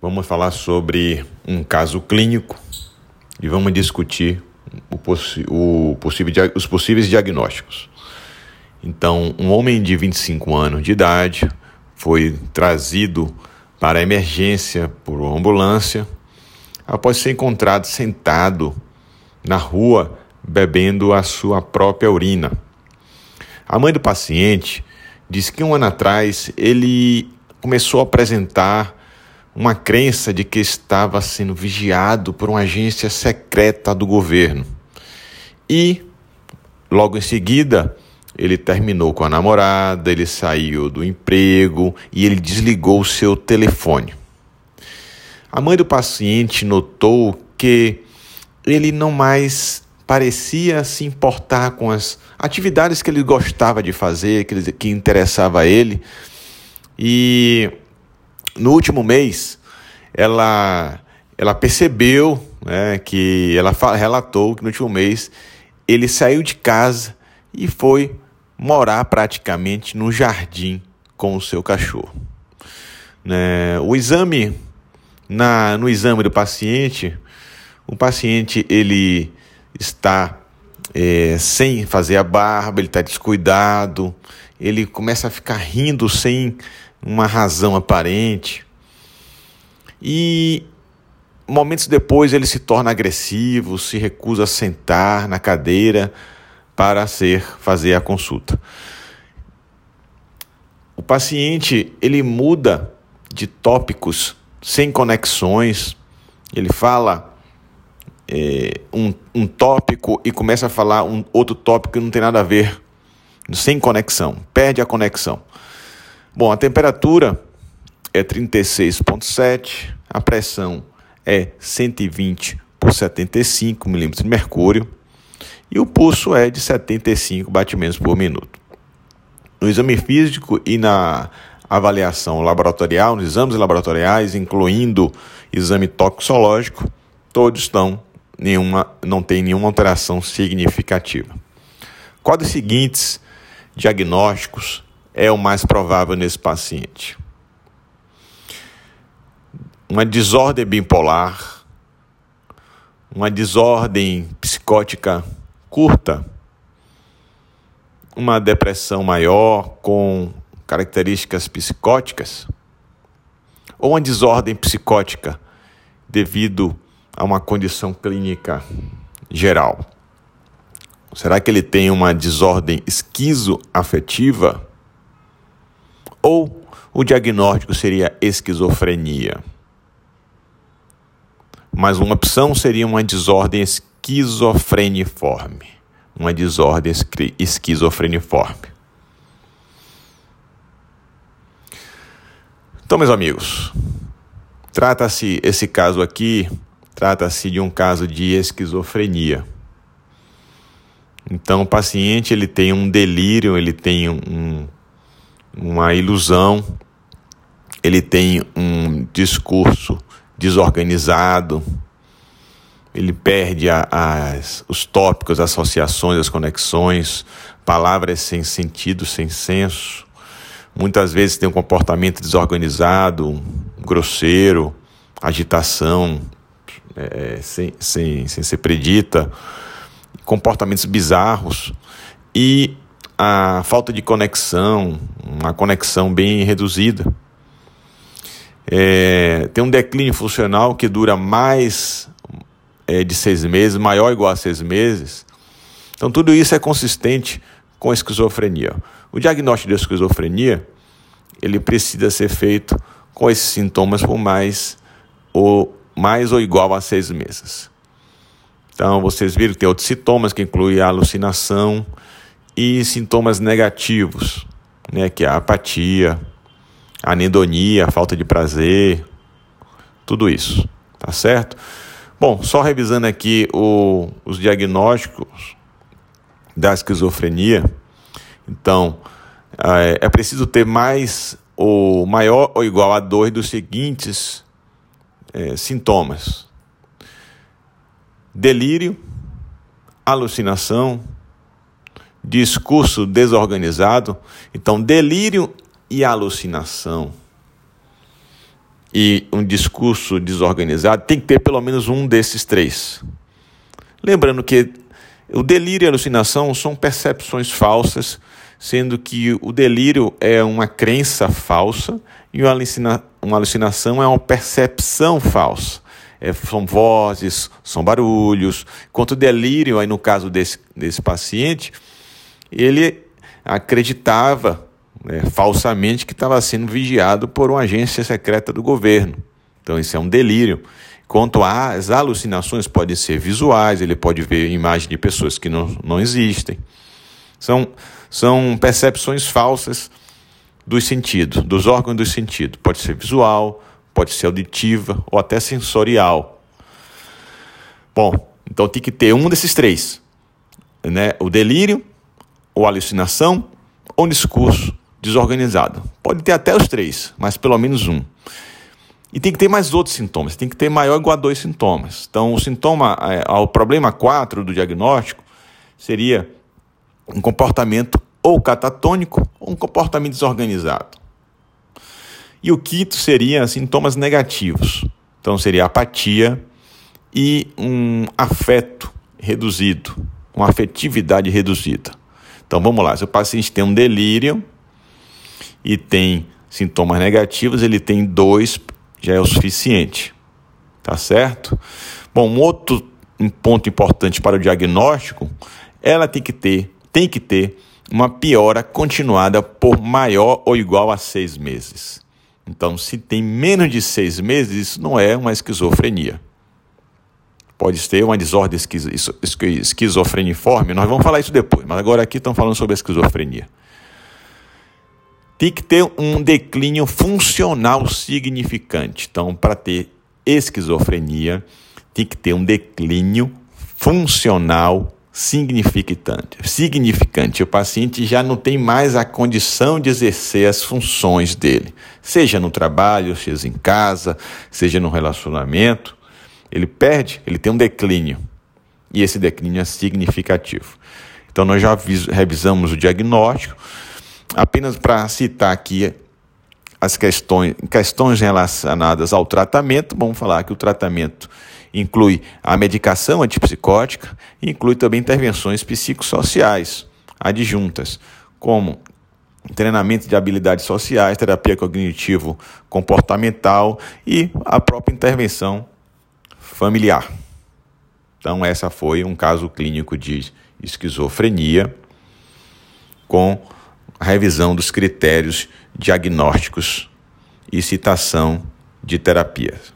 vamos falar sobre um caso clínico e vamos discutir o o possível, os possíveis diagnósticos. Então, um homem de 25 anos de idade foi trazido para a emergência por uma ambulância após ser encontrado sentado na rua bebendo a sua própria urina. A mãe do paciente disse que um ano atrás ele começou a apresentar uma crença de que estava sendo vigiado por uma agência secreta do governo. E, logo em seguida, ele terminou com a namorada, ele saiu do emprego e ele desligou o seu telefone. A mãe do paciente notou que ele não mais parecia se importar com as atividades que ele gostava de fazer, que, interessava a ele. E no último mês, ela, ela percebeu né, que ela relatou que no último mês ele saiu de casa e foi morar praticamente no jardim com o seu cachorro. Né, o exame, na, no exame do paciente, o paciente ele está é, sem fazer a barba, ele está descuidado, ele começa a ficar rindo sem uma razão aparente. E momentos depois ele se torna agressivo, se recusa a sentar na cadeira para ser fazer a consulta. O paciente ele muda de tópicos sem conexões, ele fala é, um, um tópico e começa a falar um outro tópico que não tem nada a ver, sem conexão, perde a conexão. Bom, a temperatura é 36,7, a pressão é 120 por 75 milímetros de mercúrio e o pulso é de 75 batimentos por minuto. No exame físico e na avaliação laboratorial, nos exames laboratoriais, incluindo exame toxicológico, todos estão nenhuma, não tem nenhuma alteração significativa. Qual dos seguintes diagnósticos é o mais provável nesse paciente? Uma desordem bipolar, uma desordem psicótica curta, uma depressão maior com características psicóticas, ou uma desordem psicótica devido a uma condição clínica geral? Será que ele tem uma desordem esquizoafetiva? Ou o diagnóstico seria esquizofrenia? Mas uma opção seria uma desordem esquizofreniforme. Uma desordem esquizofreniforme. Então, meus amigos, trata-se esse caso aqui Trata-se de um caso de esquizofrenia. Então, o paciente ele tem um delírio, ele tem um, uma ilusão, ele tem um discurso desorganizado, ele perde a, as, os tópicos, as associações, as conexões, palavras sem sentido, sem senso. Muitas vezes tem um comportamento desorganizado, grosseiro, agitação, é, sem, sem, sem ser predita, comportamentos bizarros. E a falta de conexão, uma conexão bem reduzida. É, tem um declínio funcional que dura mais é, de seis meses, maior ou igual a seis meses. Então, tudo isso é consistente com a esquizofrenia. O diagnóstico de esquizofrenia ele precisa ser feito com esses sintomas por mais ou mais ou igual a seis meses. Então, vocês viram que tem outros sintomas que incluem a alucinação e sintomas negativos, né, que é a apatia, a anedonia, a falta de prazer, tudo isso, tá certo? Bom, só revisando aqui o, os diagnósticos da esquizofrenia, então é, é preciso ter mais ou maior ou igual a dois dos seguintes é, sintomas: delírio, alucinação, discurso desorganizado. Então, delírio e alucinação e um discurso desorganizado, tem que ter pelo menos um desses três. Lembrando que o delírio e a alucinação são percepções falsas, sendo que o delírio é uma crença falsa e uma, alucina uma alucinação é uma percepção falsa. É, são vozes, são barulhos. Enquanto o delírio, aí no caso desse, desse paciente, ele acreditava né, falsamente que estava sendo vigiado por uma agência secreta do governo. Então, isso é um delírio. Quanto às alucinações, podem ser visuais, ele pode ver imagens de pessoas que não, não existem. São, são percepções falsas dos sentidos, dos órgãos do sentido. Pode ser visual, pode ser auditiva ou até sensorial. Bom, então tem que ter um desses três: né? o delírio, ou alucinação, ou discurso desorganizado. Pode ter até os três, mas pelo menos um. E tem que ter mais outros sintomas, tem que ter maior igual a dois sintomas. Então, o sintoma, é, o problema 4 do diagnóstico seria um comportamento ou catatônico ou um comportamento desorganizado. E o quinto seria sintomas negativos. Então, seria apatia e um afeto reduzido, uma afetividade reduzida. Então, vamos lá. Se o paciente tem um delírio e tem sintomas negativos, ele tem dois já é o suficiente. Tá certo? Bom, um outro ponto importante para o diagnóstico, ela tem que ter, tem que ter uma piora continuada por maior ou igual a seis meses. Então, se tem menos de seis meses, isso não é uma esquizofrenia. Pode ser uma desordem esquizofreniforme, nós vamos falar isso depois, mas agora aqui estamos falando sobre a esquizofrenia tem que ter um declínio funcional significante. Então, para ter esquizofrenia, tem que ter um declínio funcional significante. Significante. O paciente já não tem mais a condição de exercer as funções dele, seja no trabalho, seja em casa, seja no relacionamento. Ele perde, ele tem um declínio. E esse declínio é significativo. Então, nós já revisamos o diagnóstico apenas para citar aqui as questões, questões relacionadas ao tratamento, vamos falar que o tratamento inclui a medicação antipsicótica e inclui também intervenções psicossociais adjuntas, como treinamento de habilidades sociais, terapia cognitivo comportamental e a própria intervenção familiar. Então, essa foi um caso clínico de esquizofrenia com revisão dos critérios diagnósticos e citação de terapias.